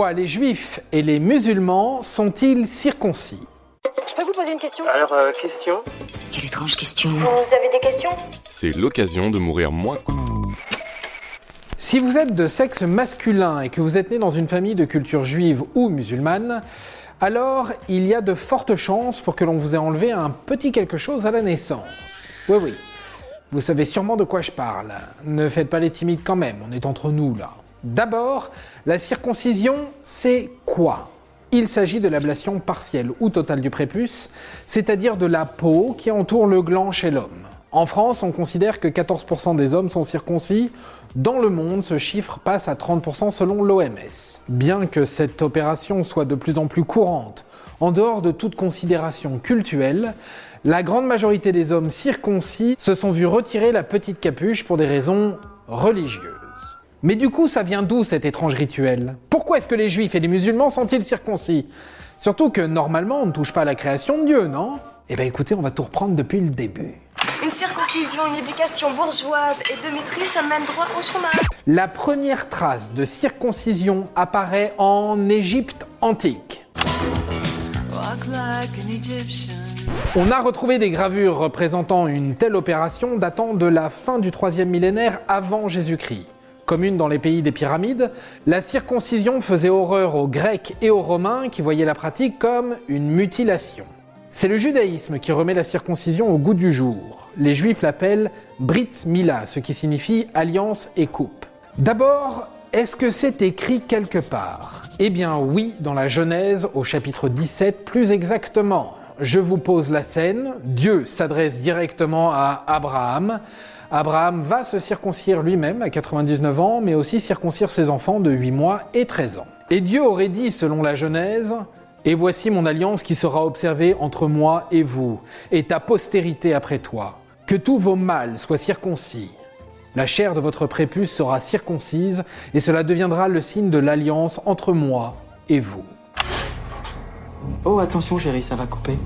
Pourquoi les juifs et les musulmans sont-ils circoncis Je peux vous poser une question Alors, euh, question Quelle étrange question. Vous avez des questions C'est l'occasion de mourir moins. Si vous êtes de sexe masculin et que vous êtes né dans une famille de culture juive ou musulmane, alors il y a de fortes chances pour que l'on vous ait enlevé un petit quelque chose à la naissance. Oui, oui. Vous savez sûrement de quoi je parle. Ne faites pas les timides quand même, on est entre nous là. D'abord, la circoncision, c'est quoi? Il s'agit de l'ablation partielle ou totale du prépuce, c'est-à-dire de la peau qui entoure le gland chez l'homme. En France, on considère que 14% des hommes sont circoncis. Dans le monde, ce chiffre passe à 30% selon l'OMS. Bien que cette opération soit de plus en plus courante, en dehors de toute considération cultuelle, la grande majorité des hommes circoncis se sont vus retirer la petite capuche pour des raisons religieuses. Mais du coup, ça vient d'où cet étrange rituel? Pourquoi est-ce que les juifs et les musulmans sont-ils circoncis? Surtout que normalement, on ne touche pas à la création de Dieu, non? Eh bien écoutez, on va tout reprendre depuis le début. Une circoncision, une éducation bourgeoise et de maîtrise, ça mène droit au chômage. La première trace de circoncision apparaît en Égypte antique. On a retrouvé des gravures représentant une telle opération datant de la fin du 3e millénaire avant Jésus-Christ. Commune dans les pays des pyramides, la circoncision faisait horreur aux Grecs et aux Romains qui voyaient la pratique comme une mutilation. C'est le judaïsme qui remet la circoncision au goût du jour. Les juifs l'appellent Brit Mila, ce qui signifie alliance et coupe. D'abord, est-ce que c'est écrit quelque part? Eh bien oui, dans la Genèse au chapitre 17 plus exactement. Je vous pose la scène, Dieu s'adresse directement à Abraham. Abraham va se circoncire lui-même à 99 ans, mais aussi circoncire ses enfants de 8 mois et 13 ans. Et Dieu aurait dit, selon la Genèse, Et voici mon alliance qui sera observée entre moi et vous, et ta postérité après toi. Que tous vos mâles soient circoncis. La chair de votre prépuce sera circoncise, et cela deviendra le signe de l'alliance entre moi et vous. Oh, attention, chérie, ça va couper.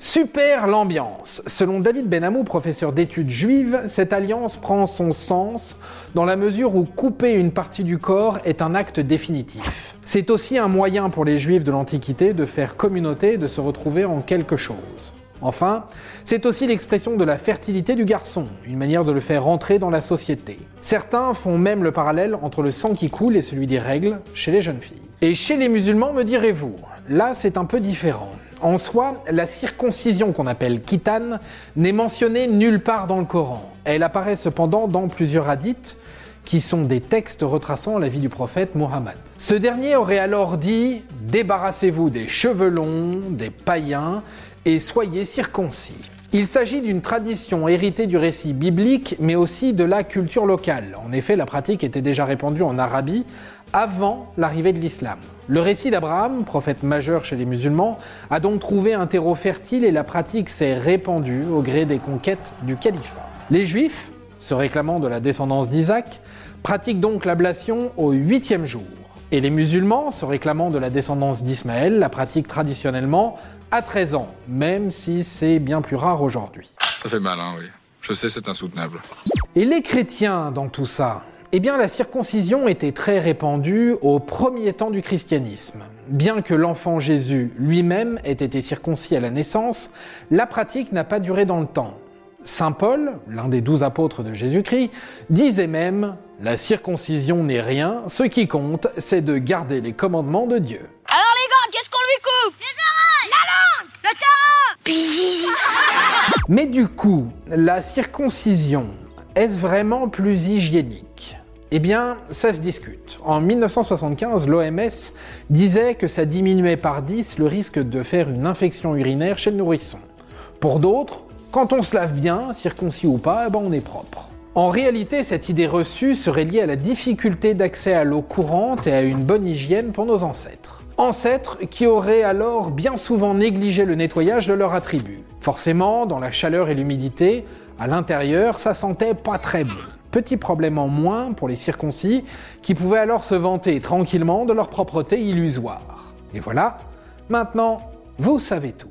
Super l'ambiance. Selon David Benamou, professeur d'études juives, cette alliance prend son sens dans la mesure où couper une partie du corps est un acte définitif. C'est aussi un moyen pour les juifs de l'Antiquité de faire communauté, de se retrouver en quelque chose. Enfin, c'est aussi l'expression de la fertilité du garçon, une manière de le faire rentrer dans la société. Certains font même le parallèle entre le sang qui coule et celui des règles chez les jeunes filles. Et chez les musulmans, me direz-vous, là c'est un peu différent. En soi, la circoncision qu'on appelle kitane n'est mentionnée nulle part dans le Coran. Elle apparaît cependant dans plusieurs hadiths qui sont des textes retraçant la vie du prophète Mohammed. Ce dernier aurait alors dit Débarrassez-vous des cheveux longs, des païens, et soyez circoncis. Il s'agit d'une tradition héritée du récit biblique, mais aussi de la culture locale. En effet, la pratique était déjà répandue en Arabie avant l'arrivée de l'islam. Le récit d'Abraham, prophète majeur chez les musulmans, a donc trouvé un terreau fertile et la pratique s'est répandue au gré des conquêtes du califat. Les juifs, se réclamant de la descendance d'Isaac, pratiquent donc l'ablation au huitième jour. Et les musulmans, se réclamant de la descendance d'Ismaël, la pratiquent traditionnellement à 13 ans, même si c'est bien plus rare aujourd'hui. Ça fait mal, hein, oui. Je sais, c'est insoutenable. Et les chrétiens dans tout ça? Eh bien, la circoncision était très répandue au premier temps du christianisme. Bien que l'enfant Jésus lui-même ait été circoncis à la naissance, la pratique n'a pas duré dans le temps. Saint Paul, l'un des douze apôtres de Jésus-Christ, disait même La circoncision n'est rien, ce qui compte, c'est de garder les commandements de Dieu. Alors les gars, qu'est-ce qu'on lui coupe? Les oreilles La langue Le terrain Mais du coup, la circoncision, est-ce vraiment plus hygiénique? Eh bien, ça se discute. En 1975, l'OMS disait que ça diminuait par 10 le risque de faire une infection urinaire chez le nourrisson. Pour d'autres, quand on se lave bien, circoncis ou pas, eh ben on est propre. En réalité, cette idée reçue serait liée à la difficulté d'accès à l'eau courante et à une bonne hygiène pour nos ancêtres. Ancêtres qui auraient alors bien souvent négligé le nettoyage de leurs attributs. Forcément, dans la chaleur et l'humidité, à l'intérieur, ça sentait pas très bon. Petit problème en moins pour les circoncis qui pouvaient alors se vanter tranquillement de leur propreté illusoire. Et voilà, maintenant, vous savez tout.